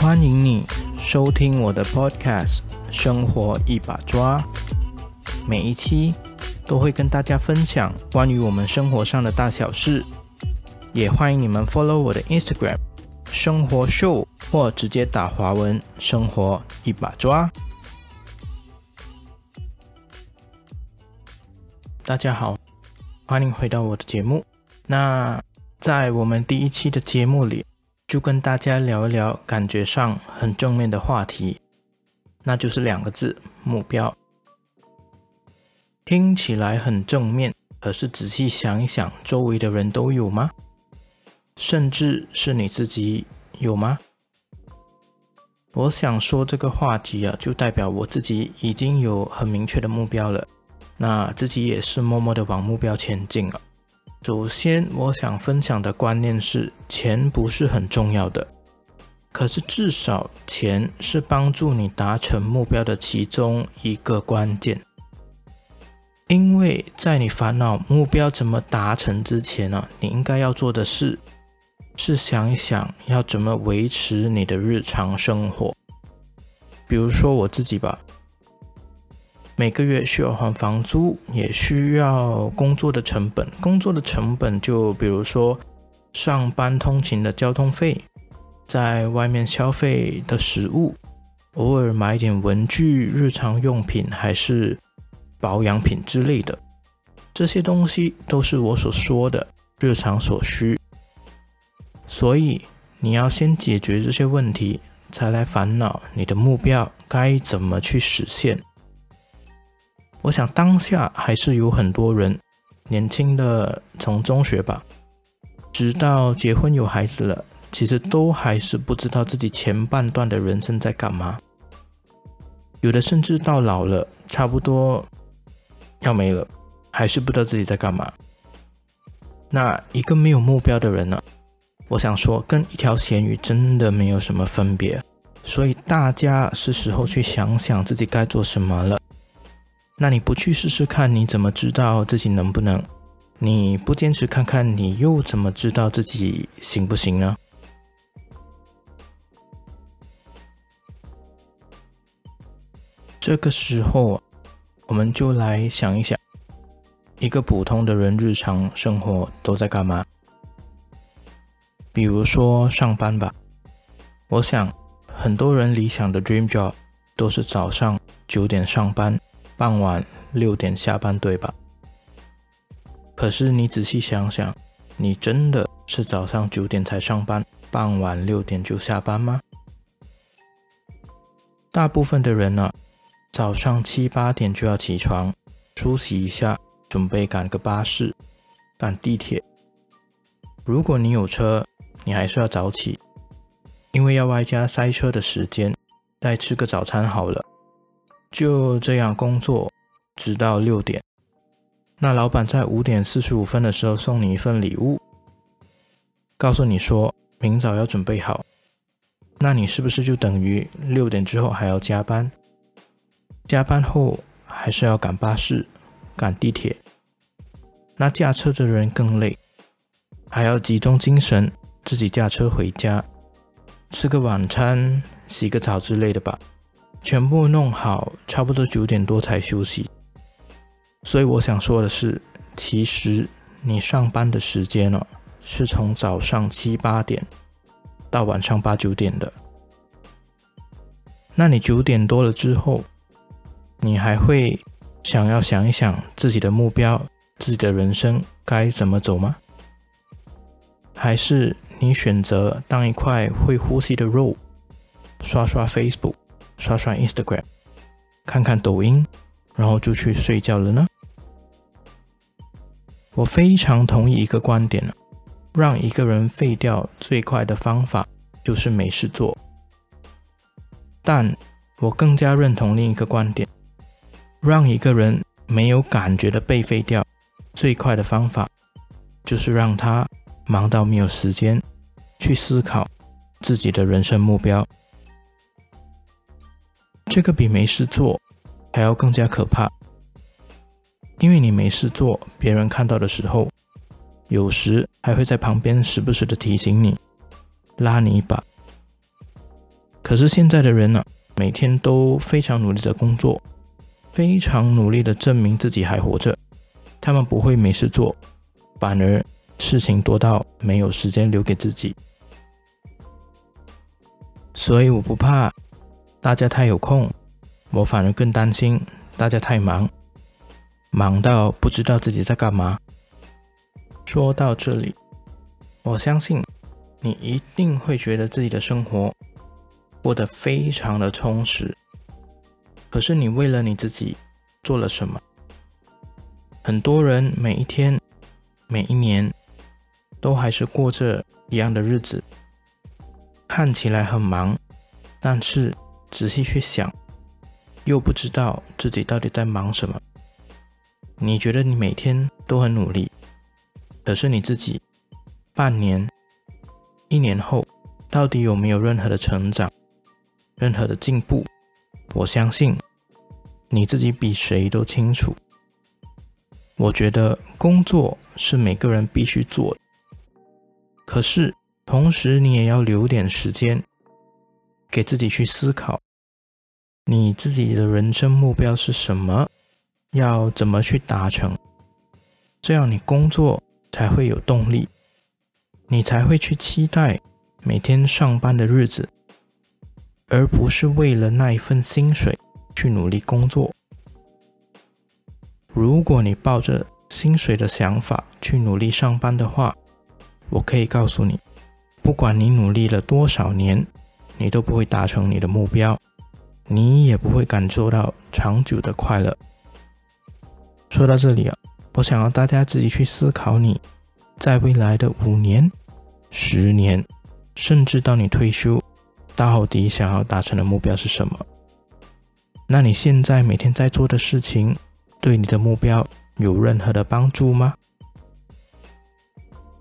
欢迎你收听我的 Podcast《生活一把抓》，每一期都会跟大家分享关于我们生活上的大小事，也欢迎你们 follow 我的 Instagram 生活 show 或直接打华文“生活一把抓”。大家好，欢迎回到我的节目。那在我们第一期的节目里。就跟大家聊一聊感觉上很正面的话题，那就是两个字：目标。听起来很正面，可是仔细想一想，周围的人都有吗？甚至是你自己有吗？我想说这个话题啊，就代表我自己已经有很明确的目标了，那自己也是默默的往目标前进了。首先，我想分享的观念是，钱不是很重要的，可是至少钱是帮助你达成目标的其中一个关键。因为在你烦恼目标怎么达成之前呢，你应该要做的事是想一想要怎么维持你的日常生活。比如说我自己吧。每个月需要还房租，也需要工作的成本。工作的成本就比如说上班通勤的交通费，在外面消费的食物，偶尔买点文具、日常用品，还是保养品之类的，这些东西都是我所说的日常所需。所以你要先解决这些问题，才来烦恼你的目标该怎么去实现。我想当下还是有很多人，年轻的从中学吧，直到结婚有孩子了，其实都还是不知道自己前半段的人生在干嘛。有的甚至到老了，差不多要没了，还是不知道自己在干嘛。那一个没有目标的人呢？我想说，跟一条咸鱼真的没有什么分别。所以大家是时候去想想自己该做什么了。那你不去试试看，你怎么知道自己能不能？你不坚持看看，你又怎么知道自己行不行呢？这个时候，我们就来想一想，一个普通的人日常生活都在干嘛？比如说上班吧，我想很多人理想的 dream job 都是早上九点上班。傍晚六点下班，对吧？可是你仔细想想，你真的是早上九点才上班，傍晚六点就下班吗？大部分的人呢，早上七八点就要起床，梳洗一下，准备赶个巴士，赶地铁。如果你有车，你还是要早起，因为要外加塞车的时间，再吃个早餐好了。就这样工作，直到六点。那老板在五点四十五分的时候送你一份礼物，告诉你说明早要准备好。那你是不是就等于六点之后还要加班？加班后还是要赶巴士、赶地铁。那驾车的人更累，还要集中精神自己驾车回家，吃个晚餐、洗个澡之类的吧。全部弄好，差不多九点多才休息。所以我想说的是，其实你上班的时间呢，是从早上七八点到晚上八九点的。那你九点多了之后，你还会想要想一想自己的目标、自己的人生该怎么走吗？还是你选择当一块会呼吸的肉，刷刷 Facebook？刷刷 Instagram，看看抖音，然后就去睡觉了呢。我非常同意一个观点让一个人废掉最快的方法就是没事做。但我更加认同另一个观点，让一个人没有感觉的被废掉最快的方法，就是让他忙到没有时间去思考自己的人生目标。这个比没事做还要更加可怕，因为你没事做，别人看到的时候，有时还会在旁边时不时的提醒你，拉你一把。可是现在的人呢，每天都非常努力的工作，非常努力的证明自己还活着。他们不会没事做，反而事情多到没有时间留给自己。所以我不怕大家太有空，我反而更担心大家太忙，忙到不知道自己在干嘛。说到这里，我相信你一定会觉得自己的生活过得非常的充实。可是你为了你自己做了什么？很多人每一天、每一年都还是过着一样的日子，看起来很忙，但是仔细去想，又不知道自己到底在忙什么。你觉得你每天都很努力，可是你自己半年、一年后到底有没有任何的成长、任何的进步？我相信你自己比谁都清楚。我觉得工作是每个人必须做的，可是同时你也要留点时间给自己去思考，你自己的人生目标是什么，要怎么去达成，这样你工作才会有动力，你才会去期待每天上班的日子，而不是为了那一份薪水去努力工作。如果你抱着薪水的想法去努力上班的话，我可以告诉你，不管你努力了多少年，你都不会达成你的目标，你也不会感受到长久的快乐。说到这里啊，我想要大家自己去思考，你在未来的五年、十年，甚至到你退休，到底想要达成的目标是什么？那你现在每天在做的事情？对你的目标有任何的帮助吗？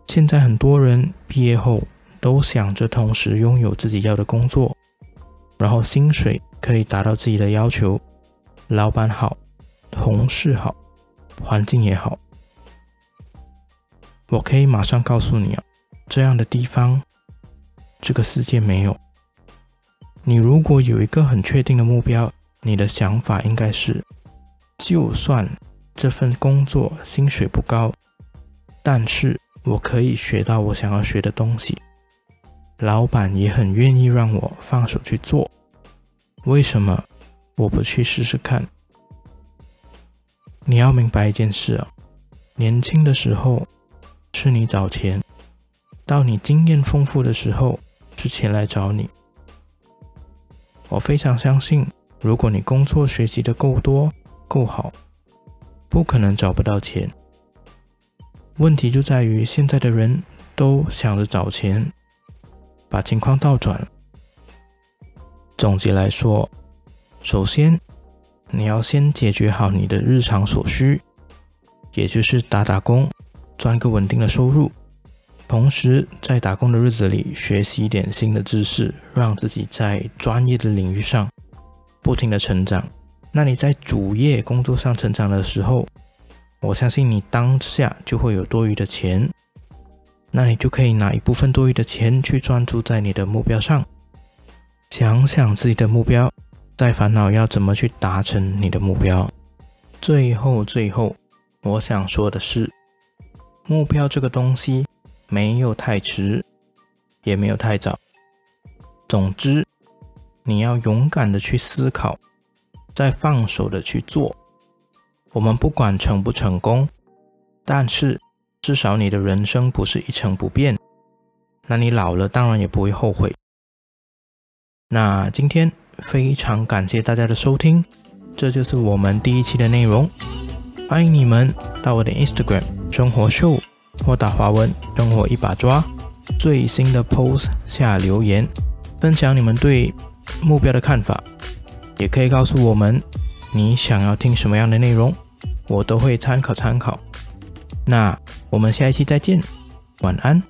现在很多人毕业后都想着同时拥有自己要的工作，然后薪水可以达到自己的要求，老板好，同事好，环境也好。我可以马上告诉你啊，这样的地方，这个世界没有。你如果有一个很确定的目标，你的想法应该是。就算这份工作薪水不高，但是我可以学到我想要学的东西，老板也很愿意让我放手去做。为什么我不去试试看？你要明白一件事啊，年轻的时候是你找钱，到你经验丰富的时候是钱来找你。我非常相信，如果你工作学习的够多。够好，不可能找不到钱。问题就在于现在的人都想着找钱，把情况倒转。总结来说，首先你要先解决好你的日常所需，也就是打打工，赚个稳定的收入，同时在打工的日子里学习一点新的知识，让自己在专业的领域上不停的成长。那你在主业工作上成长的时候，我相信你当下就会有多余的钱，那你就可以拿一部分多余的钱去专注在你的目标上，想想自己的目标，再烦恼要怎么去达成你的目标。最后，最后，我想说的是，目标这个东西没有太迟，也没有太早，总之，你要勇敢的去思考。再放手的去做，我们不管成不成功，但是至少你的人生不是一成不变。那你老了当然也不会后悔。那今天非常感谢大家的收听，这就是我们第一期的内容。欢迎你们到我的 Instagram 生活秀或打华文生活一把抓最新的 post 下留言，分享你们对目标的看法。也可以告诉我们你想要听什么样的内容，我都会参考参考。那我们下一期再见，晚安。